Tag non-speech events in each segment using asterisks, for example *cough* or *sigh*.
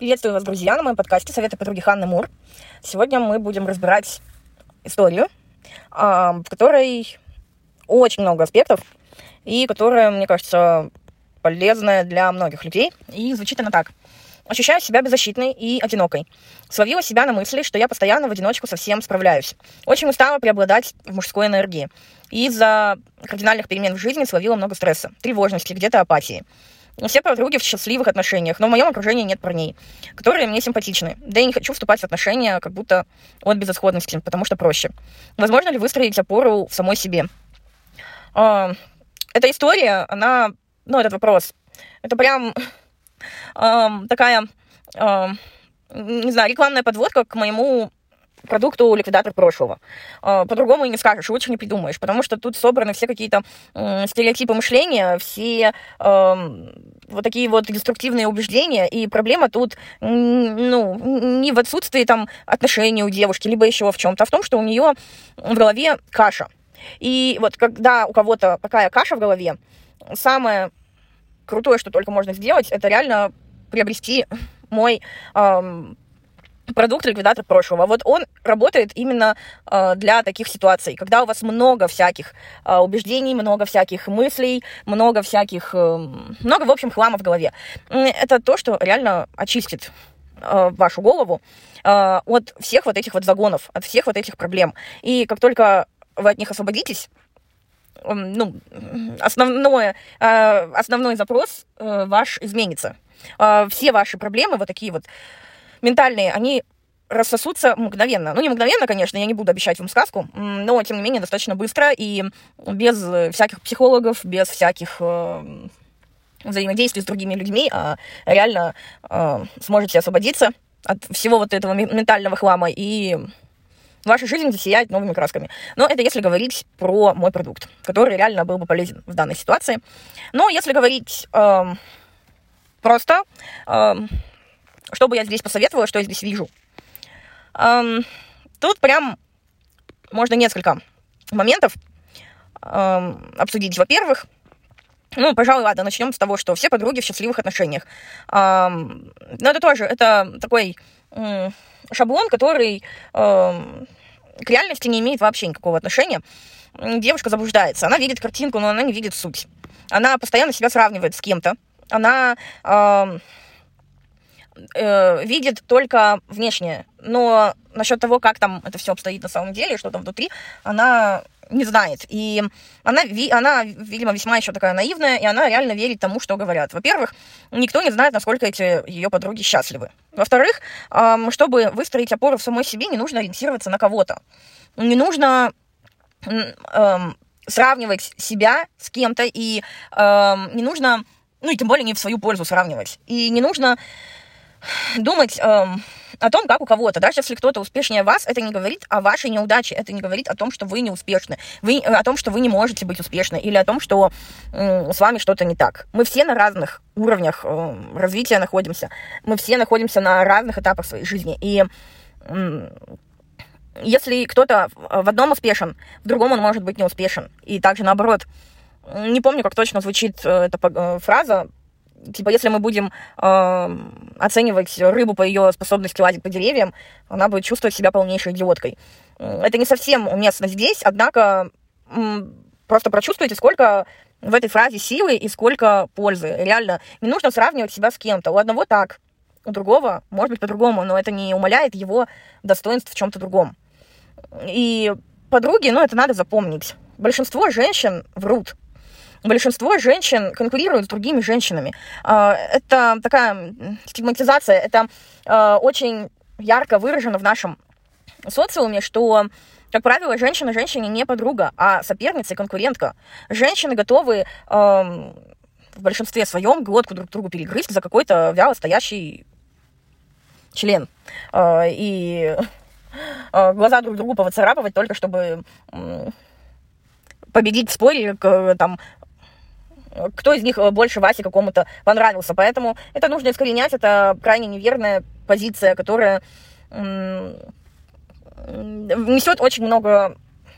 Приветствую вас, друзья, на моем подкасте «Советы подруги Ханны Мур». Сегодня мы будем разбирать историю, а, в которой очень много аспектов, и которая, мне кажется, полезная для многих людей. И звучит она так. Ощущаю себя беззащитной и одинокой. Словила себя на мысли, что я постоянно в одиночку со всем справляюсь. Очень устала преобладать в мужской энергии. И из-за кардинальных перемен в жизни словила много стресса, тревожности, где-то апатии. Все подруги в счастливых отношениях, но в моем окружении нет парней, которые мне симпатичны. Да и не хочу вступать в отношения как будто от безысходности, потому что проще. Возможно ли выстроить опору в самой себе? А, эта история, она, ну, этот вопрос, это прям такая, не знаю, рекламная подводка к моему продукту ликвидатор прошлого. А, по-другому и не скажешь, лучше не придумаешь, потому что тут собраны все какие-то стереотипы мышления, все вот такие вот деструктивные убеждения, и проблема тут ну, не в отсутствии там отношений у девушки, либо еще в чем-то, а в том, что у нее в голове каша. И вот когда у кого-то такая каша в голове, самое крутое, что только можно сделать, это реально приобрести мой эм, продукт ликвидатор прошлого. Вот он работает именно э, для таких ситуаций, когда у вас много всяких э, убеждений, много всяких мыслей, много всяких, э, много, в общем, хлама в голове. Это то, что реально очистит э, вашу голову э, от всех вот этих вот загонов, от всех вот этих проблем. И как только вы от них освободитесь, ну, основное, э, основной запрос э, ваш изменится. Э, все ваши проблемы, вот такие вот ментальные, они рассосутся мгновенно. Ну, не мгновенно, конечно, я не буду обещать вам сказку, но, тем не менее, достаточно быстро и без всяких психологов, без всяких э, взаимодействий с другими людьми, а реально э, сможете освободиться от всего вот этого ментального хлама, и ваша жизнь засияет новыми красками. Но это если говорить про мой продукт, который реально был бы полезен в данной ситуации. Но если говорить э, просто... Э, что бы я здесь посоветовала, что я здесь вижу? Эм, тут прям можно несколько моментов эм, обсудить. Во-первых, ну, пожалуй, ладно, начнем с того, что все подруги в счастливых отношениях. Эм, но это тоже, это такой э, шаблон, который э, к реальности не имеет вообще никакого отношения. Девушка заблуждается, она видит картинку, но она не видит суть. Она постоянно себя сравнивает с кем-то. Она... Э, э, видит только внешнее. Но насчет того, как там это все обстоит на самом деле, что там внутри, она не знает. И она, она, видимо, весьма еще такая наивная, и она реально верит тому, что говорят. Во-первых, никто не знает, насколько эти ее подруги счастливы. Во-вторых, чтобы выстроить опору в самой себе, не нужно ориентироваться на кого-то. Не нужно сравнивать себя с кем-то, и не нужно, ну и тем более не в свою пользу сравнивать. И не нужно думать эм, о том, как у кого-то. Даже если кто-то успешнее вас, это не говорит о вашей неудаче, это не говорит о том, что вы не успешны, вы, э, о том, что вы не можете быть успешны, или о том, что э, с вами что-то не так. Мы все на разных уровнях э, развития находимся, мы все находимся на разных этапах своей жизни. И э, если кто-то в одном успешен, в другом он может быть не успешен. И также наоборот. Не помню, как точно звучит э, эта э, фраза, типа, если мы будем э, оценивать рыбу по ее способности лазить по деревьям, она будет чувствовать себя полнейшей идиоткой. Это не совсем уместно здесь, однако просто прочувствуйте, сколько в этой фразе силы и сколько пользы. Реально, не нужно сравнивать себя с кем-то. У одного так, у другого может быть по-другому, но это не умаляет его достоинств в чем-то другом. И подруги, ну, это надо запомнить. Большинство женщин врут большинство женщин конкурируют с другими женщинами. А, это такая стигматизация, это а, очень ярко выражено в нашем социуме, что как правило, женщина женщине не подруга, а соперница и конкурентка. Женщины готовы в большинстве своем глотку друг другу перегрызть за какой-то вяло стоящий член. А, и *laughs* глаза друг другу повыцарапывать только чтобы победить в споре, там, кто из них э, больше Васе какому-то понравился. Поэтому это нужно искоренять, это крайне неверная позиция, которая несет очень много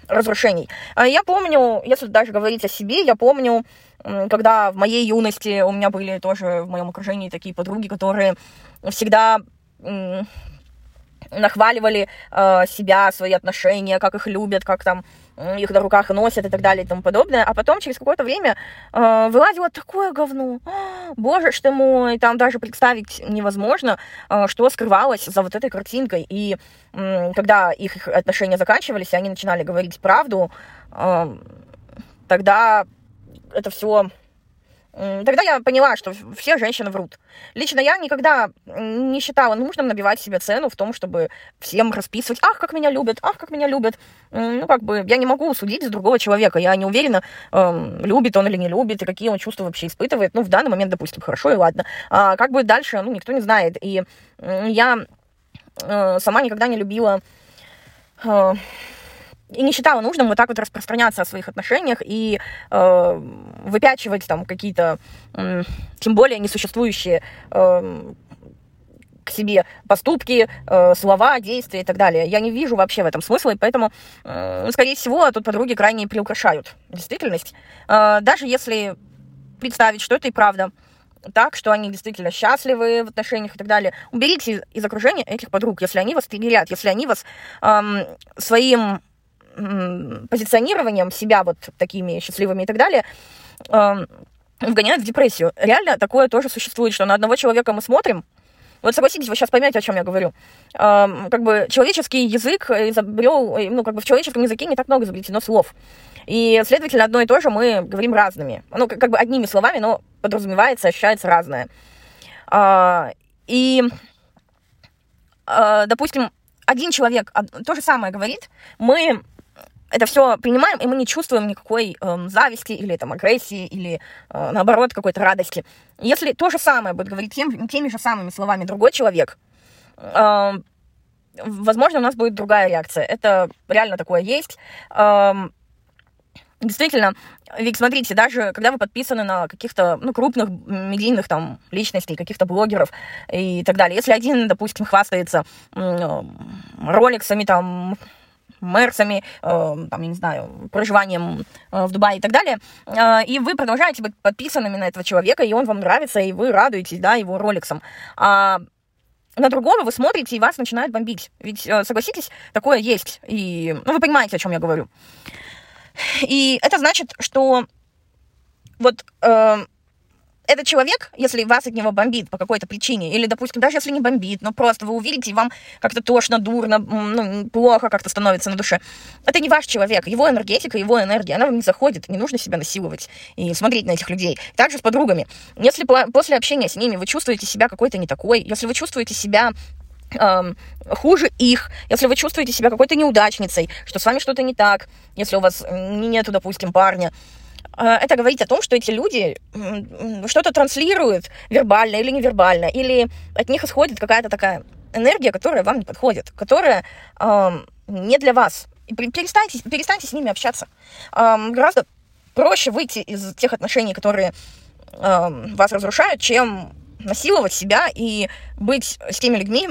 разрушений. А я помню, если даже говорить о себе, я помню, когда в моей юности у меня были тоже в моем окружении такие подруги, которые всегда нахваливали э, себя, свои отношения, как их любят, как там их на руках носят и так далее и тому подобное. А потом через какое-то время э, вылазило такое говно. *gasps* Боже ж ты мой, там даже представить невозможно, э, что скрывалось за вот этой картинкой. И э, когда их отношения заканчивались, и они начинали говорить правду, э, тогда это все Тогда я поняла, что все женщины врут. Лично я никогда не считала нужным набивать себе цену в том, чтобы всем расписывать, ах, как меня любят, ах, как меня любят. Ну, как бы, я не могу судить за другого человека. Я не уверена, э, любит он или не любит, и какие он чувства вообще испытывает. Ну, в данный момент, допустим, хорошо и ладно. А как бы дальше, ну, никто не знает. И я э, сама никогда не любила... Э, и не считала нужным вот так вот распространяться о своих отношениях и э, выпячивать там какие-то, э, тем более несуществующие э, к себе поступки, э, слова, действия и так далее. Я не вижу вообще в этом смысла, и поэтому, э, скорее всего, тут подруги крайне приукрашают действительность. Э, даже если представить, что это и правда, так, что они действительно счастливы в отношениях и так далее. Уберите из окружения этих подруг, если они вас триггерят, если они вас эм, своим позиционированием себя вот такими счастливыми и так далее, вгоняют в депрессию. Реально такое тоже существует, что на одного человека мы смотрим, вот согласитесь, вы сейчас поймете, о чем я говорю. Как бы человеческий язык изобрел, ну, как бы в человеческом языке не так много изобретено слов. И, следовательно, одно и то же мы говорим разными. Ну, как бы одними словами, но подразумевается, ощущается разное. А, и, а, допустим, один человек то же самое говорит, мы это все принимаем, и мы не чувствуем никакой э, зависти или там агрессии, или э, наоборот какой-то радости. Если то же самое будет говорить тем, теми же самыми словами другой человек, э, возможно, у нас будет другая реакция. Это реально такое есть. Э, действительно, ведь смотрите, даже когда вы подписаны на каких-то ну, крупных медийных там личностей, каких-то блогеров и так далее, если один, допустим, хвастается роликсами там мерсами, э, там, я не знаю, проживанием э, в Дубае и так далее, э, и вы продолжаете быть подписанными на этого человека, и он вам нравится, и вы радуетесь, да, его роликсом. А на другого вы смотрите, и вас начинает бомбить. Ведь, согласитесь, такое есть. И, ну, вы понимаете, о чем я говорю. И это значит, что вот э, этот человек, если вас от него бомбит по какой-то причине, или, допустим, даже если не бомбит, но просто вы увидите, и вам как-то тошно, дурно, ну, плохо как-то становится на душе, это не ваш человек, его энергетика, его энергия, она вам не заходит, не нужно себя насиловать и смотреть на этих людей. Также с подругами. Если после общения с ними вы чувствуете себя какой-то не такой, если вы чувствуете себя хуже их, если вы чувствуете себя какой-то неудачницей, что с вами что-то не так, если у вас нету, допустим, парня, это говорит о том, что эти люди что-то транслируют вербально или невербально, или от них исходит какая-то такая энергия, которая вам не подходит, которая не для вас. И перестаньте, перестаньте с ними общаться. Гораздо проще выйти из тех отношений, которые вас разрушают, чем насиловать себя и быть с теми людьми,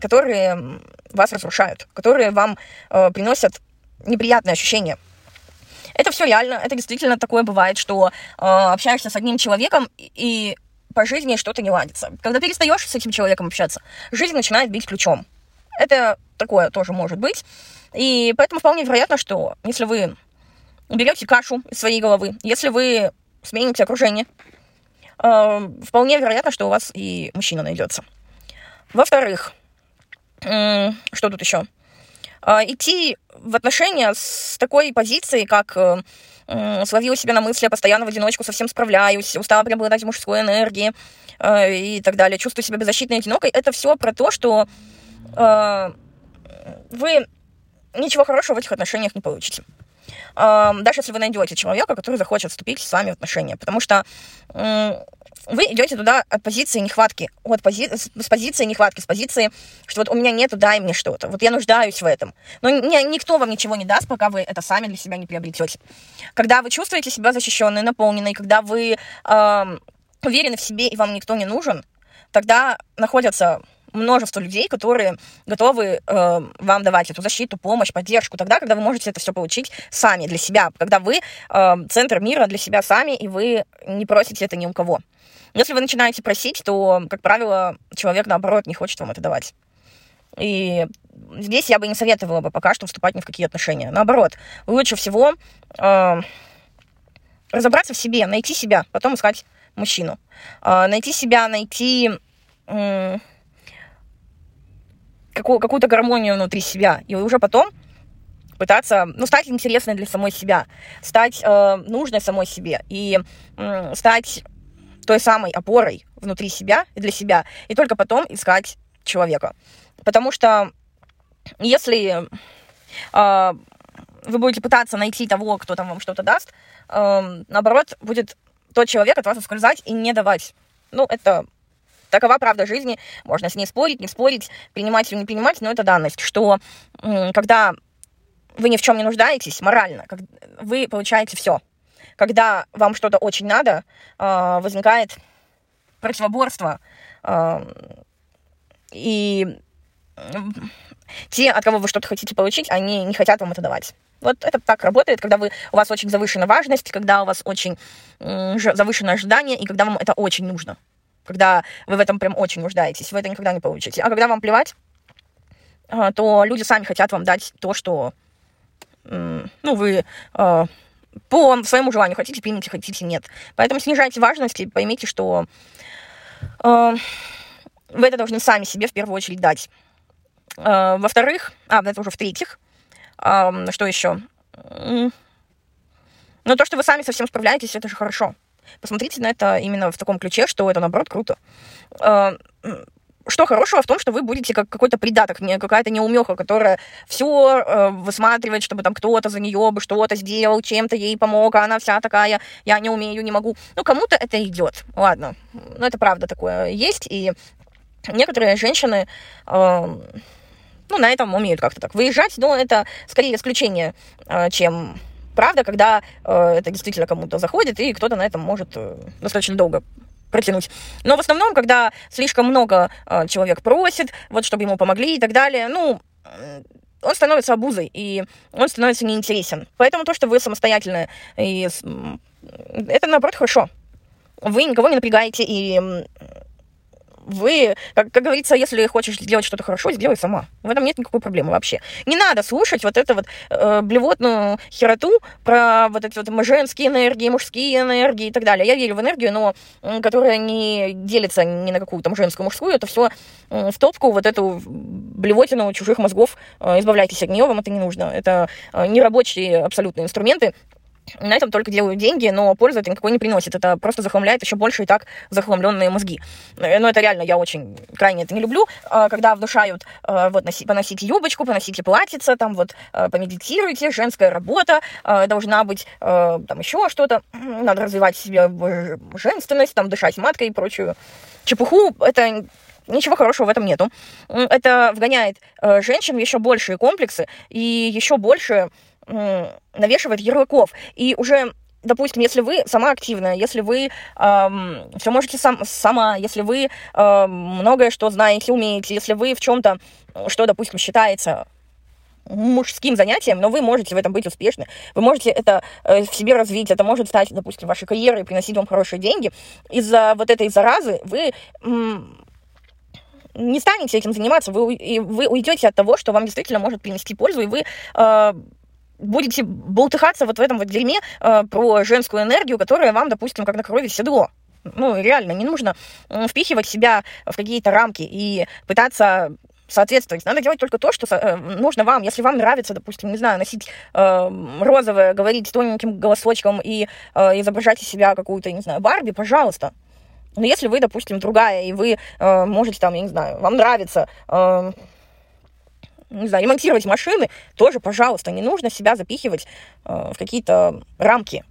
которые вас разрушают, которые вам э, приносят неприятные ощущения. Это все реально, это действительно такое бывает, что э, общаешься с одним человеком и по жизни что-то не ладится. Когда перестаешь с этим человеком общаться, жизнь начинает бить ключом. Это такое тоже может быть. И поэтому вполне вероятно, что если вы берете кашу из своей головы, если вы смените окружение, э, вполне вероятно, что у вас и мужчина найдется. Во-вторых, э, что тут еще? А, идти в отношения с такой позиции, как э, словила себя на мысли, постоянно в одиночку совсем справляюсь, устала преобладать мужской энергии э, и так далее, чувствую себя беззащитной и одинокой, это все про то, что э, вы ничего хорошего в этих отношениях не получите. Даже если вы найдете человека, который захочет вступить с вами в отношения. Потому что вы идете туда от позиции нехватки, от пози... с позиции нехватки, с позиции, что вот у меня нету, дай мне что-то, вот я нуждаюсь в этом. Но ни, никто вам ничего не даст, пока вы это сами для себя не приобретете. Когда вы чувствуете себя защищенной, наполненной, когда вы э, уверены в себе и вам никто не нужен, тогда находятся множество людей, которые готовы э, вам давать эту защиту, помощь, поддержку, тогда, когда вы можете это все получить сами для себя, когда вы э, центр мира для себя сами, и вы не просите это ни у кого. Если вы начинаете просить, то, как правило, человек, наоборот, не хочет вам это давать. И здесь я бы не советовала бы пока что вступать ни в какие отношения. Наоборот, лучше всего э, разобраться в себе, найти себя, потом искать мужчину. Э, найти себя, найти э, какую- какую-то гармонию внутри себя. И уже потом пытаться, ну, стать интересной для самой себя, стать э, нужной самой себе и э, стать той самой опорой внутри себя и для себя, и только потом искать человека. Потому что если э, вы будете пытаться найти того, кто там вам что-то даст, э, наоборот, будет тот человек от вас ускользать и не давать. Ну, это такова правда жизни. Можно с ней спорить, не спорить, принимать или не принимать, но это данность, что когда вы ни в чем не нуждаетесь морально, вы получаете все. Когда вам что-то очень надо, э, возникает противоборство, э, и те, от кого вы что-то хотите получить, они не хотят вам это давать. Вот это так работает, когда вы, у вас очень завышена важность, когда у вас очень завышенное ожидание, и когда вам это очень нужно. Когда вы в этом прям очень нуждаетесь, вы это никогда не получите. А когда вам плевать, э, то люди сами хотят вам дать то, что ну, вы э, по своему желанию хотите, примите, хотите, нет. Поэтому снижайте важность и поймите, что э, вы это должны сами себе в первую очередь дать. Во-вторых, а, это уже в-третьих, что еще? Ну, то, что вы сами совсем справляетесь, это же хорошо. Посмотрите на это именно в таком ключе, что это, наоборот, круто. Э, что хорошего в том, что вы будете как какой-то придаток, не какая-то неумеха, которая все э, высматривает, чтобы там кто-то за нее бы что-то сделал, чем-то ей помог, а она вся такая, я не умею, не могу. Ну, кому-то это идет, ладно. Ну, это правда такое есть, и некоторые женщины... Э, ну, на этом умеют как-то так выезжать, но это скорее исключение, э, чем правда, когда э, это действительно кому-то заходит, и кто-то на этом может э, достаточно долго протянуть. Но в основном, когда слишком много э, человек просит, вот чтобы ему помогли и так далее, ну, он становится обузой, и он становится неинтересен. Поэтому то, что вы самостоятельно, и, это, наоборот, хорошо. Вы никого не напрягаете, и вы, как, как говорится, если хочешь сделать что-то хорошо, сделай сама. В этом нет никакой проблемы вообще. Не надо слушать вот эту вот э, блевотную хероту про вот эти вот женские энергии, мужские энергии и так далее. Я верю в энергию, но которая не делится ни на какую там женскую, мужскую, это все в топку вот эту блевотину чужих мозгов. Э, избавляйтесь от нее, вам это не нужно. Это э, нерабочие абсолютно инструменты, на этом только делают деньги, но пользы это никакой не приносит. Это просто захламляет еще больше и так захламленные мозги. Э, но это реально, я очень крайне это не люблю, а, когда внушают э, вот носи, поносите юбочку, поносите платьице, там вот э, помедитируйте, женская работа, должна быть там еще что-то, надо развивать себе женственность, там дышать маткой и прочую чепуху. Это ничего хорошего в этом нету. Это вгоняет женщин в еще большие комплексы и еще больше навешивает ярлыков. И уже допустим, если вы сама активная, если вы эм, все можете сам, сама, если вы э, многое что знаете, умеете, если вы в чем-то, что, допустим, считается мужским занятием, но вы можете в этом быть успешны, вы можете это э, в себе развить, это может стать, допустим, вашей карьерой, приносить вам хорошие деньги. Из-за вот этой заразы вы не станете этим заниматься, вы, и вы уйдете от того, что вам действительно может принести пользу, и вы э, будете болтыхаться вот в этом вот дерьме э, про женскую энергию, которая вам, допустим, как на крови седло. Ну, реально, не нужно впихивать себя в какие-то рамки и пытаться соответствовать. Надо делать только то, что э, нужно вам. Если вам нравится, допустим, не знаю, носить э, розовое, говорить тоненьким голосочком и э, изображать из себя какую-то, не знаю, Барби, пожалуйста. Но если вы, допустим, другая, и вы э, можете там, я не знаю, вам нравится... Э, не знаю, ремонтировать машины, тоже, пожалуйста, не нужно себя запихивать э, в какие-то рамки.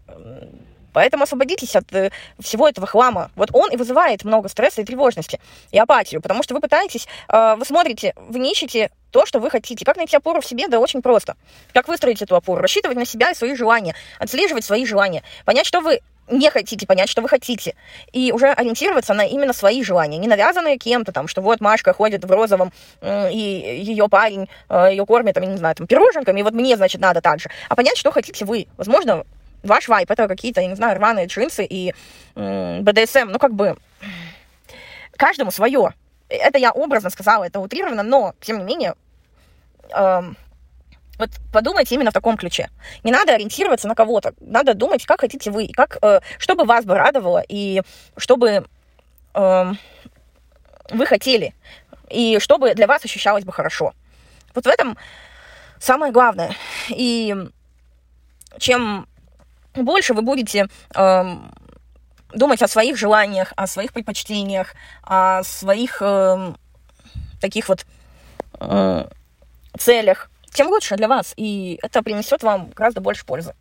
Поэтому освободитесь от э, всего этого хлама. Вот он и вызывает много стресса и тревожности, и апатию, потому что вы пытаетесь, э, вы смотрите, вы ищете то, что вы хотите. Как найти опору в себе? Да очень просто. Как выстроить эту опору? Рассчитывать на себя и свои желания, отслеживать свои желания, понять, что вы не хотите понять, что вы хотите, и уже ориентироваться на именно свои желания, не навязанные кем-то там, что вот Машка ходит в розовом, и ее парень э, ее кормит, там, не знаю, там, пироженками, и вот мне, значит, надо так же, а понять, что хотите вы. Возможно, ваш вайп это какие-то, я не знаю, рваные джинсы и БДСМ, ну, как бы, каждому свое. Это я образно сказала, это утрировано, но, тем не менее, эм, вот подумайте именно в таком ключе. Не надо ориентироваться на кого-то. Надо думать, как хотите вы, как, э, чтобы вас бы радовало, и чтобы э, вы хотели, и чтобы для вас ощущалось бы хорошо. Вот в этом самое главное. И чем больше вы будете э, думать о своих желаниях, о своих предпочтениях, о своих э, таких вот э, целях, тем лучше для вас. И это принесет вам гораздо больше пользы,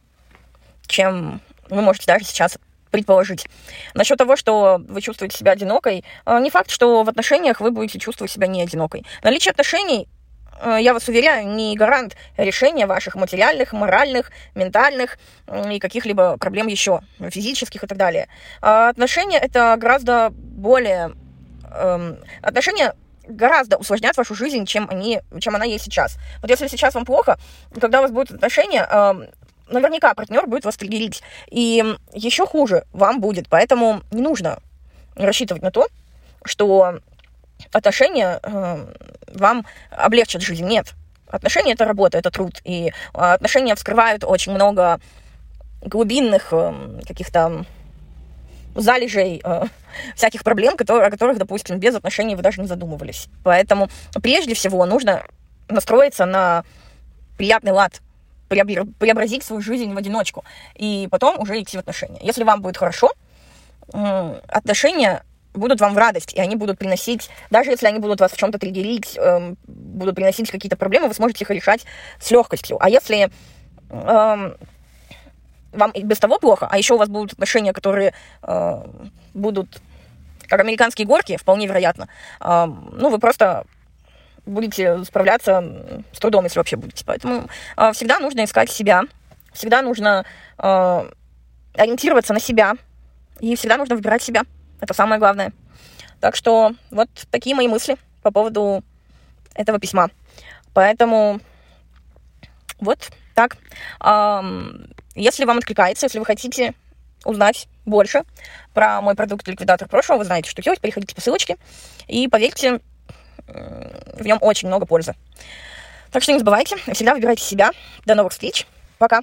чем вы можете даже сейчас предположить. Насчет того, что вы чувствуете себя одинокой, э, не факт, что в отношениях вы будете чувствовать себя не одинокой. Наличие отношений, э, я вас уверяю, не гарант решения ваших материальных, моральных, ментальных и каких-либо проблем еще, физических и так далее. А отношения это гораздо более... Эм, отношения гораздо усложнят вашу жизнь, чем, они, чем она есть сейчас. Вот если сейчас вам плохо, когда у вас будут отношения, э, наверняка партнер будет вас триггерить. И еще хуже вам будет. Поэтому не нужно рассчитывать на то, что отношения э, вам облегчат жизнь. Нет. Отношения это работа, это труд. И отношения вскрывают очень много глубинных э, каких-то залежей э, всяких проблем, которые, о которых, допустим, без отношений вы даже не задумывались. Поэтому прежде всего нужно настроиться на приятный лад, преобразить свою жизнь в одиночку, и потом уже идти в отношения. Если вам будет хорошо, э, отношения будут вам в радость, и они будут приносить, даже если они будут вас в чем-то триггерить, э, будут приносить какие-то проблемы, вы сможете их решать с легкостью. А если э, вам и без того плохо, а еще у вас будут отношения, которые э, будут как американские горки, вполне вероятно, э, ну, вы просто будете справляться с трудом, если вообще будете. Поэтому э, всегда нужно искать себя, всегда нужно э, ориентироваться на себя, и всегда нужно выбирать себя. Это самое главное. Так что вот такие мои мысли по поводу этого письма. Поэтому вот так. Если вам откликается, если вы хотите узнать больше про мой продукт ликвидатор прошлого, вы знаете, что делать, переходите по ссылочке, и поверьте, в нем очень много пользы. Так что не забывайте, всегда выбирайте себя. До новых встреч. Пока.